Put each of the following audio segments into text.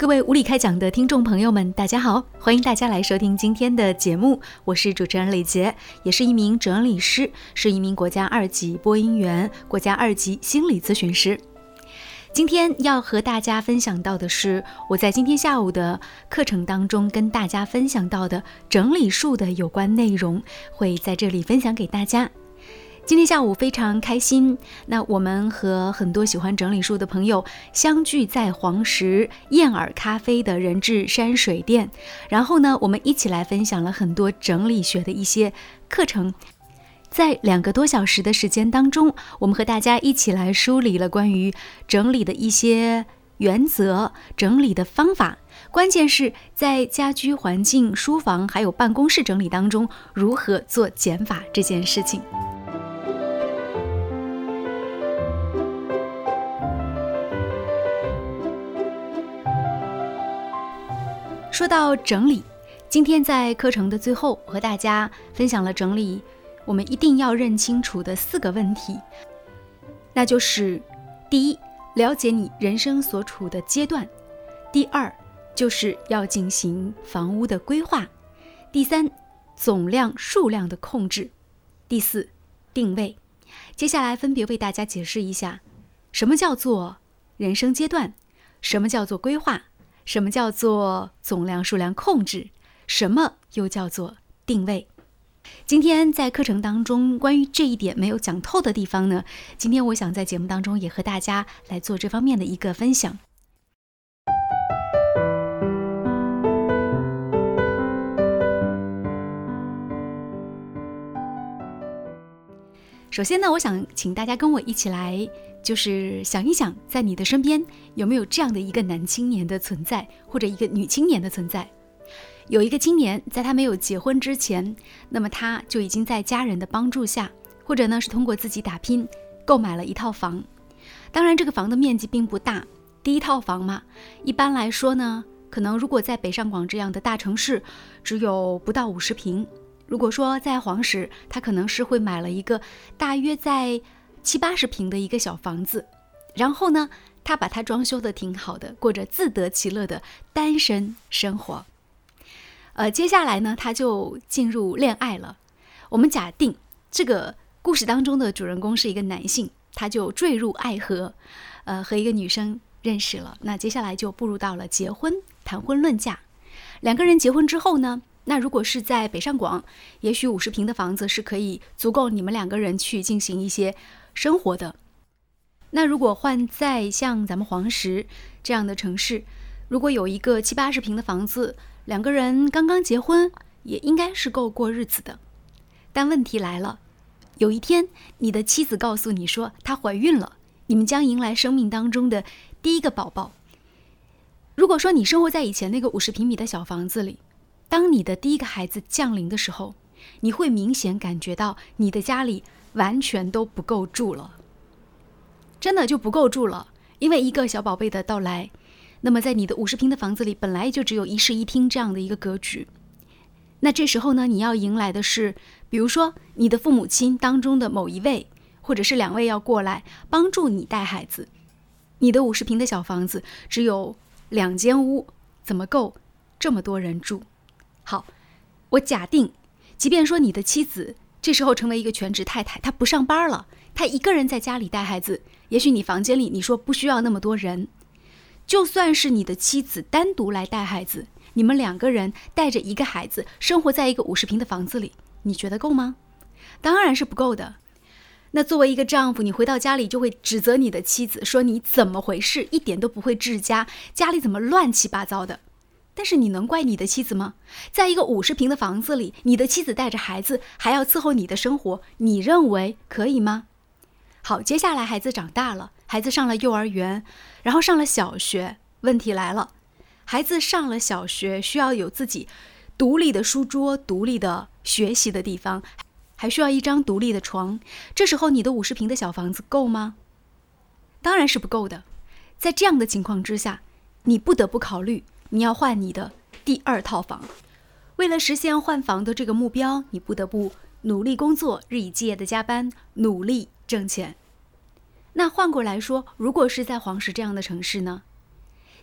各位无理开讲的听众朋友们，大家好，欢迎大家来收听今天的节目，我是主持人李杰，也是一名整理师，是一名国家二级播音员，国家二级心理咨询师。今天要和大家分享到的是我在今天下午的课程当中跟大家分享到的整理术的有关内容，会在这里分享给大家。今天下午非常开心，那我们和很多喜欢整理书的朋友相聚在黄石燕尔咖啡的人质山水店，然后呢，我们一起来分享了很多整理学的一些课程。在两个多小时的时间当中，我们和大家一起来梳理了关于整理的一些原则、整理的方法。关键是在家居环境、书房还有办公室整理当中，如何做减法这件事情。说到整理，今天在课程的最后，和大家分享了整理我们一定要认清楚的四个问题，那就是：第一，了解你人生所处的阶段；第二，就是要进行房屋的规划；第三，总量数量的控制；第四，定位。接下来分别为大家解释一下，什么叫做人生阶段，什么叫做规划。什么叫做总量数量控制？什么又叫做定位？今天在课程当中，关于这一点没有讲透的地方呢？今天我想在节目当中也和大家来做这方面的一个分享。首先呢，我想请大家跟我一起来。就是想一想，在你的身边有没有这样的一个男青年的存在，或者一个女青年的存在？有一个青年，在他没有结婚之前，那么他就已经在家人的帮助下，或者呢是通过自己打拼，购买了一套房。当然，这个房的面积并不大，第一套房嘛，一般来说呢，可能如果在北上广这样的大城市，只有不到五十平。如果说在黄石，他可能是会买了一个大约在。七八十平的一个小房子，然后呢，他把它装修的挺好的，过着自得其乐的单身生活。呃，接下来呢，他就进入恋爱了。我们假定这个故事当中的主人公是一个男性，他就坠入爱河，呃，和一个女生认识了。那接下来就步入到了结婚、谈婚论嫁。两个人结婚之后呢？那如果是在北上广，也许五十平的房子是可以足够你们两个人去进行一些生活的。那如果换在像咱们黄石这样的城市，如果有一个七八十平的房子，两个人刚刚结婚，也应该是够过日子的。但问题来了，有一天你的妻子告诉你说她怀孕了，你们将迎来生命当中的第一个宝宝。如果说你生活在以前那个五十平米的小房子里，当你的第一个孩子降临的时候，你会明显感觉到你的家里完全都不够住了，真的就不够住了。因为一个小宝贝的到来，那么在你的五十平的房子里本来就只有一室一厅这样的一个格局，那这时候呢，你要迎来的是，比如说你的父母亲当中的某一位，或者是两位要过来帮助你带孩子，你的五十平的小房子只有两间屋，怎么够这么多人住？好，我假定，即便说你的妻子这时候成为一个全职太太，她不上班了，她一个人在家里带孩子。也许你房间里你说不需要那么多人，就算是你的妻子单独来带孩子，你们两个人带着一个孩子生活在一个五十平的房子里，你觉得够吗？当然是不够的。那作为一个丈夫，你回到家里就会指责你的妻子，说你怎么回事，一点都不会治家，家里怎么乱七八糟的。但是你能怪你的妻子吗？在一个五十平的房子里，你的妻子带着孩子还要伺候你的生活，你认为可以吗？好，接下来孩子长大了，孩子上了幼儿园，然后上了小学。问题来了，孩子上了小学，需要有自己独立的书桌、独立的学习的地方，还需要一张独立的床。这时候，你的五十平的小房子够吗？当然是不够的。在这样的情况之下，你不得不考虑。你要换你的第二套房，为了实现换房的这个目标，你不得不努力工作，日以继夜的加班，努力挣钱。那换过来说，如果是在黄石这样的城市呢？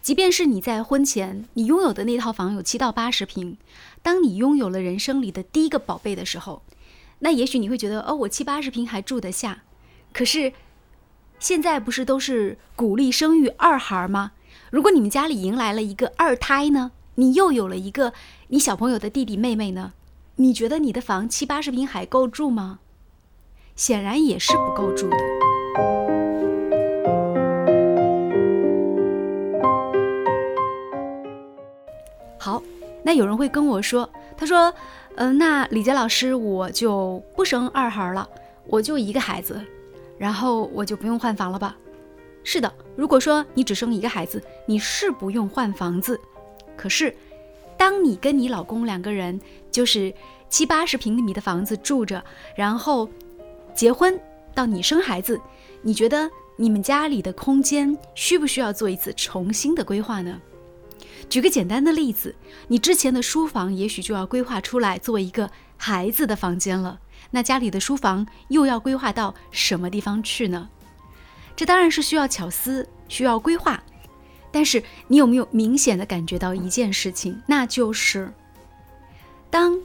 即便是你在婚前你拥有的那套房有七到八十平，当你拥有了人生里的第一个宝贝的时候，那也许你会觉得，哦，我七八十平还住得下。可是现在不是都是鼓励生育二孩吗？如果你们家里迎来了一个二胎呢？你又有了一个你小朋友的弟弟妹妹呢？你觉得你的房七八十平还够住吗？显然也是不够住的。好，那有人会跟我说，他说，嗯，那李杰老师，我就不生二孩了，我就一个孩子，然后我就不用换房了吧？是的，如果说你只生一个孩子，你是不用换房子。可是，当你跟你老公两个人就是七八十平米的房子住着，然后结婚到你生孩子，你觉得你们家里的空间需不需要做一次重新的规划呢？举个简单的例子，你之前的书房也许就要规划出来作为一个孩子的房间了，那家里的书房又要规划到什么地方去呢？这当然是需要巧思，需要规划。但是你有没有明显的感觉到一件事情，那就是，当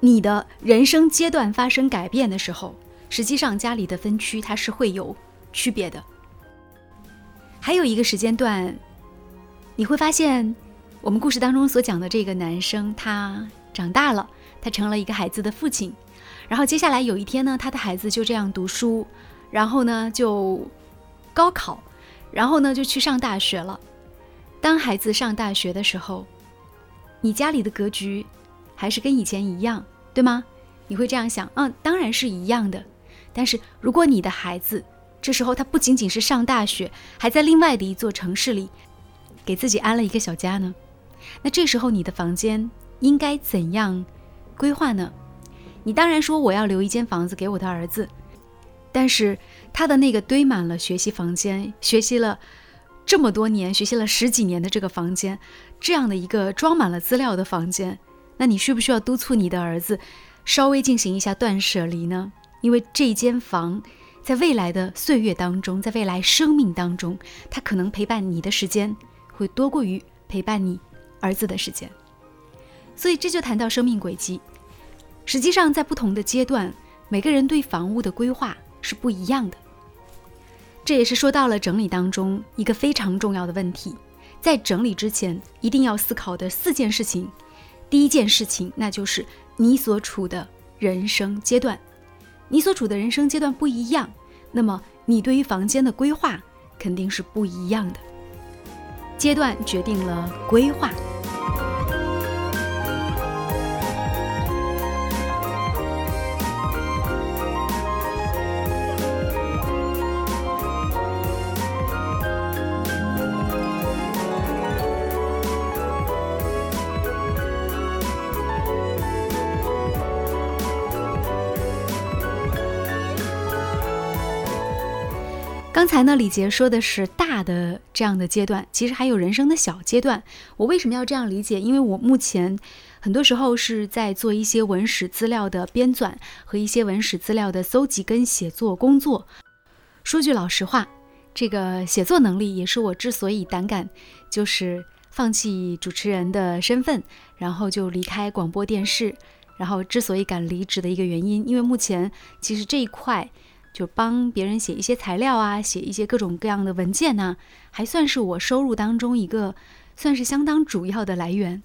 你的人生阶段发生改变的时候，实际上家里的分区它是会有区别的。还有一个时间段，你会发现，我们故事当中所讲的这个男生，他长大了，他成了一个孩子的父亲，然后接下来有一天呢，他的孩子就这样读书，然后呢就高考，然后呢就去上大学了。当孩子上大学的时候，你家里的格局还是跟以前一样，对吗？你会这样想，嗯，当然是一样的。但是如果你的孩子这时候他不仅仅是上大学，还在另外的一座城市里给自己安了一个小家呢，那这时候你的房间应该怎样规划呢？你当然说我要留一间房子给我的儿子，但是他的那个堆满了学习房间，学习了。这么多年学习了十几年的这个房间，这样的一个装满了资料的房间，那你需不需要督促你的儿子稍微进行一下断舍离呢？因为这间房在未来的岁月当中，在未来生命当中，它可能陪伴你的时间会多过于陪伴你儿子的时间。所以这就谈到生命轨迹。实际上，在不同的阶段，每个人对房屋的规划是不一样的。这也是说到了整理当中一个非常重要的问题，在整理之前一定要思考的四件事情。第一件事情，那就是你所处的人生阶段，你所处的人生阶段不一样，那么你对于房间的规划肯定是不一样的。阶段决定了规划。刚才呢，李杰说的是大的这样的阶段，其实还有人生的小阶段。我为什么要这样理解？因为我目前很多时候是在做一些文史资料的编纂和一些文史资料的搜集跟写作工作。说句老实话，这个写作能力也是我之所以胆敢就是放弃主持人的身份，然后就离开广播电视，然后之所以敢离职的一个原因。因为目前其实这一块。就帮别人写一些材料啊，写一些各种各样的文件呢，还算是我收入当中一个算是相当主要的来源。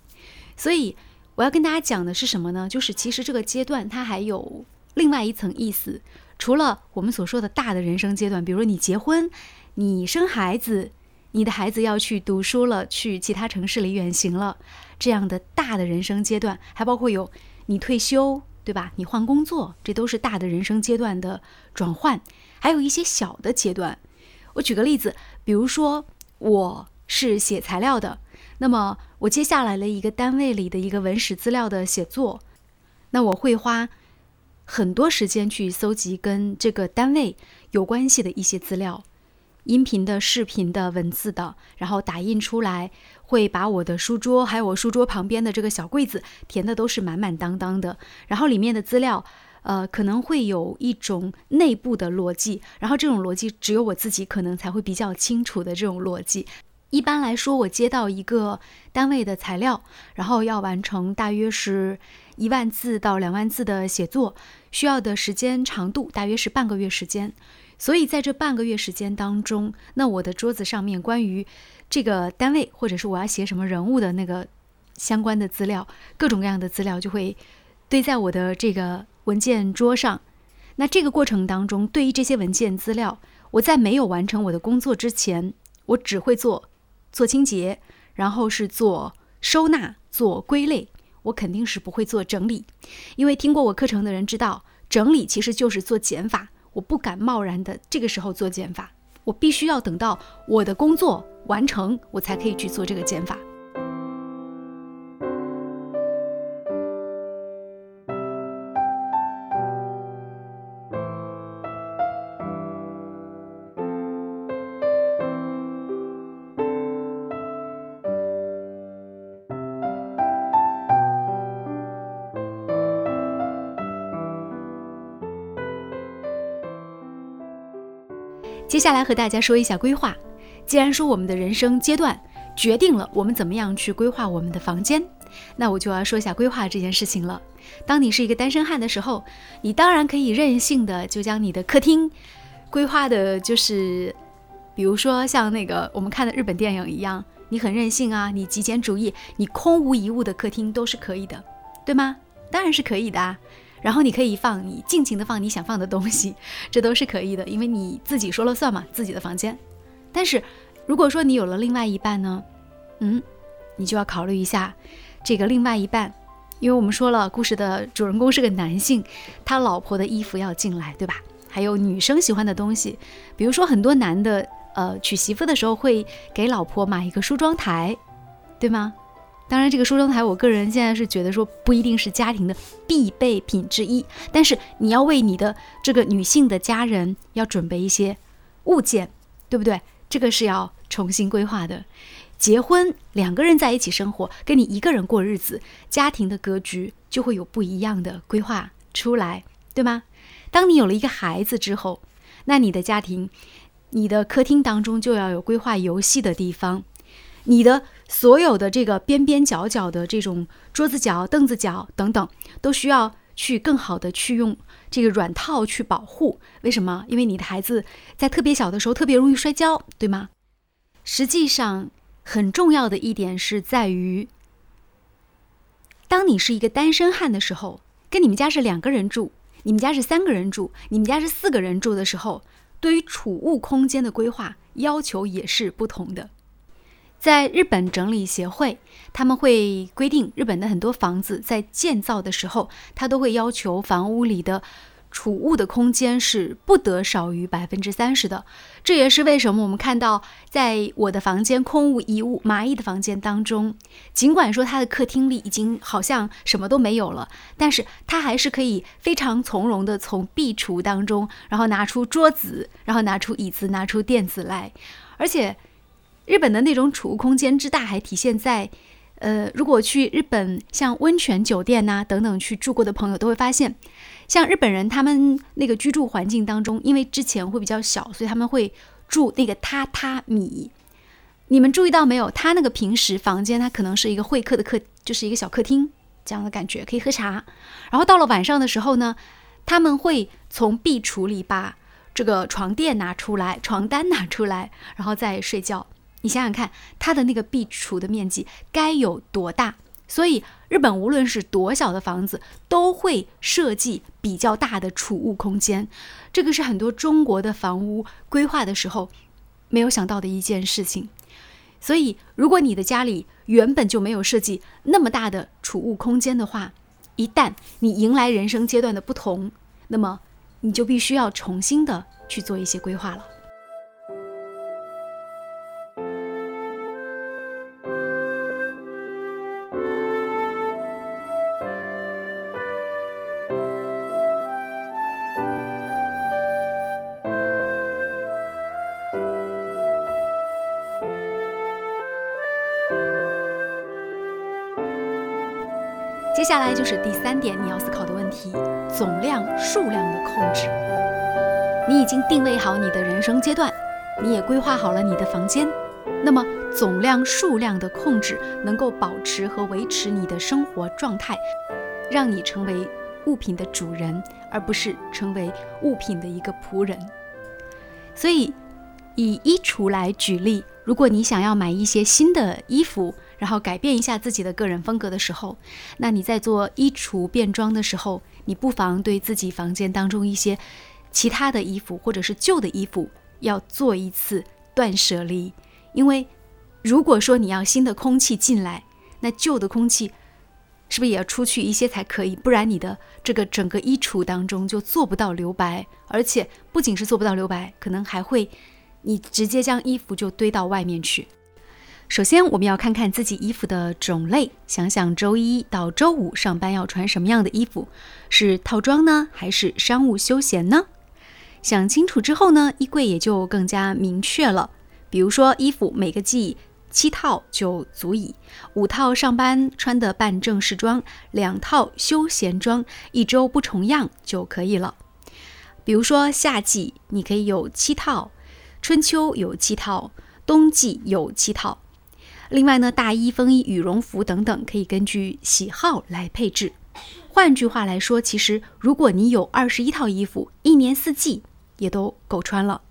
所以我要跟大家讲的是什么呢？就是其实这个阶段它还有另外一层意思，除了我们所说的大的人生阶段，比如你结婚、你生孩子、你的孩子要去读书了，去其他城市里远行了，这样的大的人生阶段，还包括有你退休。对吧？你换工作，这都是大的人生阶段的转换，还有一些小的阶段。我举个例子，比如说我是写材料的，那么我接下来了一个单位里的一个文史资料的写作，那我会花很多时间去搜集跟这个单位有关系的一些资料。音频的、视频的、文字的，然后打印出来，会把我的书桌还有我书桌旁边的这个小柜子填的都是满满当当的。然后里面的资料，呃，可能会有一种内部的逻辑，然后这种逻辑只有我自己可能才会比较清楚的这种逻辑。一般来说，我接到一个单位的材料，然后要完成大约是一万字到两万字的写作，需要的时间长度大约是半个月时间。所以在这半个月时间当中，那我的桌子上面关于这个单位或者是我要写什么人物的那个相关的资料，各种各样的资料就会堆在我的这个文件桌上。那这个过程当中，对于这些文件资料，我在没有完成我的工作之前，我只会做。做清洁，然后是做收纳、做归类，我肯定是不会做整理，因为听过我课程的人知道，整理其实就是做减法，我不敢贸然的这个时候做减法，我必须要等到我的工作完成，我才可以去做这个减法。下来和大家说一下规划。既然说我们的人生阶段决定了我们怎么样去规划我们的房间，那我就要说一下规划这件事情了。当你是一个单身汉的时候，你当然可以任性的就将你的客厅规划的，就是比如说像那个我们看的日本电影一样，你很任性啊，你极简主义，你空无一物的客厅都是可以的，对吗？当然是可以的啊。然后你可以放你尽情的放你想放的东西，这都是可以的，因为你自己说了算嘛，自己的房间。但是如果说你有了另外一半呢，嗯，你就要考虑一下这个另外一半，因为我们说了，故事的主人公是个男性，他老婆的衣服要进来，对吧？还有女生喜欢的东西，比如说很多男的，呃，娶媳妇的时候会给老婆买一个梳妆台，对吗？当然，这个梳妆台，我个人现在是觉得说不一定是家庭的必备品之一，但是你要为你的这个女性的家人要准备一些物件，对不对？这个是要重新规划的。结婚两个人在一起生活，跟你一个人过日子，家庭的格局就会有不一样的规划出来，对吗？当你有了一个孩子之后，那你的家庭，你的客厅当中就要有规划游戏的地方。你的所有的这个边边角角的这种桌子角、凳子角等等，都需要去更好的去用这个软套去保护。为什么？因为你的孩子在特别小的时候特别容易摔跤，对吗？实际上，很重要的一点是在于，当你是一个单身汉的时候，跟你们家是两个人住，你们家是三个人住，你们家是四个人住的时候，对于储物空间的规划要求也是不同的。在日本整理协会，他们会规定，日本的很多房子在建造的时候，它都会要求房屋里的储物的空间是不得少于百分之三十的。这也是为什么我们看到，在我的房间空无一物、蚂蚁的房间当中，尽管说他的客厅里已经好像什么都没有了，但是他还是可以非常从容的从壁橱当中，然后拿出桌子，然后拿出椅子，拿出垫子来，而且。日本的那种储物空间之大，还体现在，呃，如果去日本像温泉酒店呐等等去住过的朋友都会发现，像日本人他们那个居住环境当中，因为之前会比较小，所以他们会住那个榻榻米。你们注意到没有？他那个平时房间，它可能是一个会客的客，就是一个小客厅这样的感觉，可以喝茶。然后到了晚上的时候呢，他们会从壁橱里把这个床垫拿出来，床单拿出来，然后再睡觉。你想想看，它的那个壁橱的面积该有多大？所以日本无论是多小的房子，都会设计比较大的储物空间。这个是很多中国的房屋规划的时候没有想到的一件事情。所以，如果你的家里原本就没有设计那么大的储物空间的话，一旦你迎来人生阶段的不同，那么你就必须要重新的去做一些规划了。接下来就是第三点你要思考的问题：总量、数量的控制。你已经定位好你的人生阶段，你也规划好了你的房间，那么总量、数量的控制能够保持和维持你的生活状态，让你成为物品的主人，而不是成为物品的一个仆人。所以，以衣橱来举例，如果你想要买一些新的衣服，然后改变一下自己的个人风格的时候，那你在做衣橱变装的时候，你不妨对自己房间当中一些其他的衣服或者是旧的衣服要做一次断舍离，因为如果说你要新的空气进来，那旧的空气是不是也要出去一些才可以？不然你的这个整个衣橱当中就做不到留白，而且不仅是做不到留白，可能还会你直接将衣服就堆到外面去。首先，我们要看看自己衣服的种类，想想周一到周五上班要穿什么样的衣服，是套装呢，还是商务休闲呢？想清楚之后呢，衣柜也就更加明确了。比如说，衣服每个季七套就足以，五套上班穿的半正式装，两套休闲装，一周不重样就可以了。比如说，夏季你可以有七套，春秋有七套，冬季有七套。另外呢，大衣、风衣、羽绒服等等，可以根据喜好来配置。换句话来说，其实如果你有二十一套衣服，一年四季也都够穿了。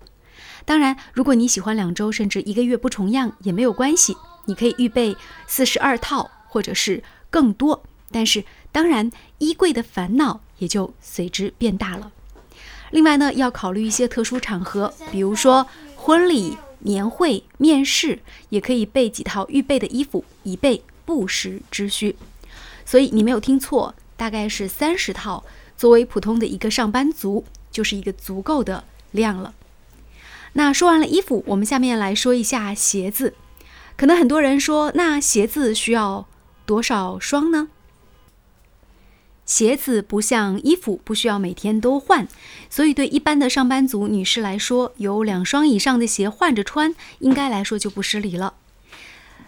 当然，如果你喜欢两周甚至一个月不重样也没有关系，你可以预备四十二套或者是更多。但是，当然衣柜的烦恼也就随之变大了。另外呢，要考虑一些特殊场合，比如说婚礼。年会、面试也可以备几套预备的衣服，以备不时之需。所以你没有听错，大概是三十套。作为普通的一个上班族，就是一个足够的量了。那说完了衣服，我们下面来说一下鞋子。可能很多人说，那鞋子需要多少双呢？鞋子不像衣服，不需要每天都换，所以对一般的上班族女士来说，有两双以上的鞋换着穿，应该来说就不失礼了。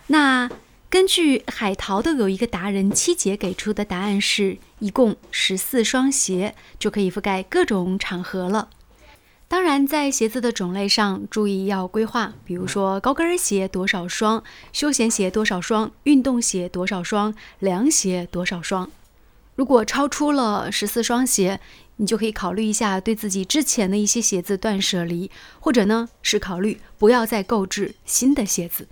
那根据海淘的有一个达人七姐给出的答案是，一共十四双鞋就可以覆盖各种场合了。当然，在鞋子的种类上，注意要规划，比如说高跟鞋多少双，休闲鞋多少双，运动鞋多少双，凉鞋多少双。如果超出了十四双鞋，你就可以考虑一下对自己之前的一些鞋子断舍离，或者呢是考虑不要再购置新的鞋子。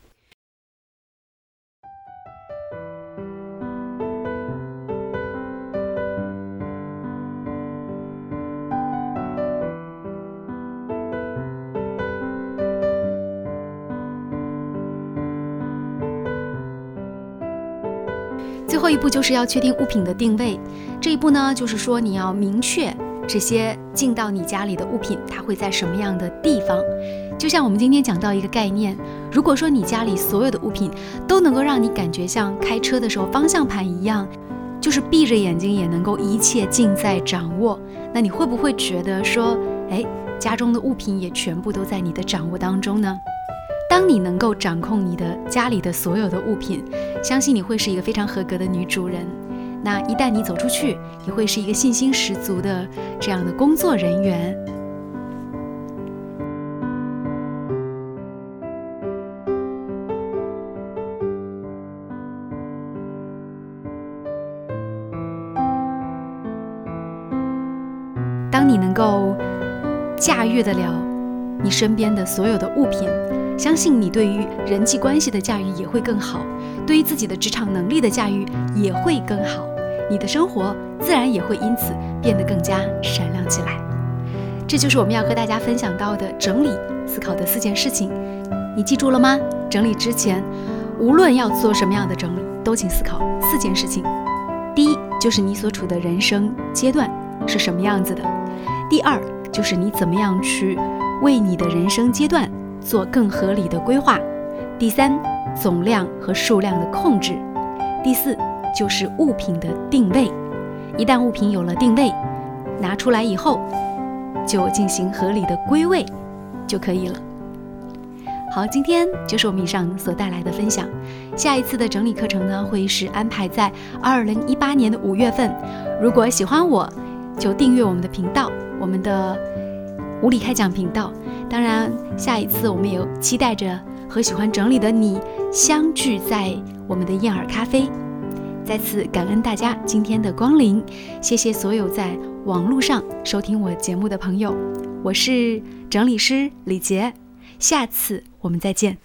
步就是要确定物品的定位。这一步呢，就是说你要明确这些进到你家里的物品，它会在什么样的地方。就像我们今天讲到一个概念，如果说你家里所有的物品都能够让你感觉像开车的时候方向盘一样，就是闭着眼睛也能够一切尽在掌握，那你会不会觉得说，哎，家中的物品也全部都在你的掌握当中呢？当你能够掌控你的家里的所有的物品。相信你会是一个非常合格的女主人。那一旦你走出去，你会是一个信心十足的这样的工作人员。当你能够驾驭得了你身边的所有的物品，相信你对于人际关系的驾驭也会更好。对于自己的职场能力的驾驭也会更好，你的生活自然也会因此变得更加闪亮起来。这就是我们要和大家分享到的整理思考的四件事情，你记住了吗？整理之前，无论要做什么样的整理，都请思考四件事情。第一，就是你所处的人生阶段是什么样子的；第二，就是你怎么样去为你的人生阶段做更合理的规划；第三。总量和数量的控制，第四就是物品的定位。一旦物品有了定位，拿出来以后就进行合理的归位就可以了。好，今天就是我们以上所带来的分享。下一次的整理课程呢，会是安排在二零一八年的五月份。如果喜欢我，就订阅我们的频道，我们的无理开讲频道。当然，下一次我们也期待着。和喜欢整理的你相聚在我们的燕尔咖啡。再次感恩大家今天的光临，谢谢所有在网络上收听我节目的朋友，我是整理师李杰，下次我们再见。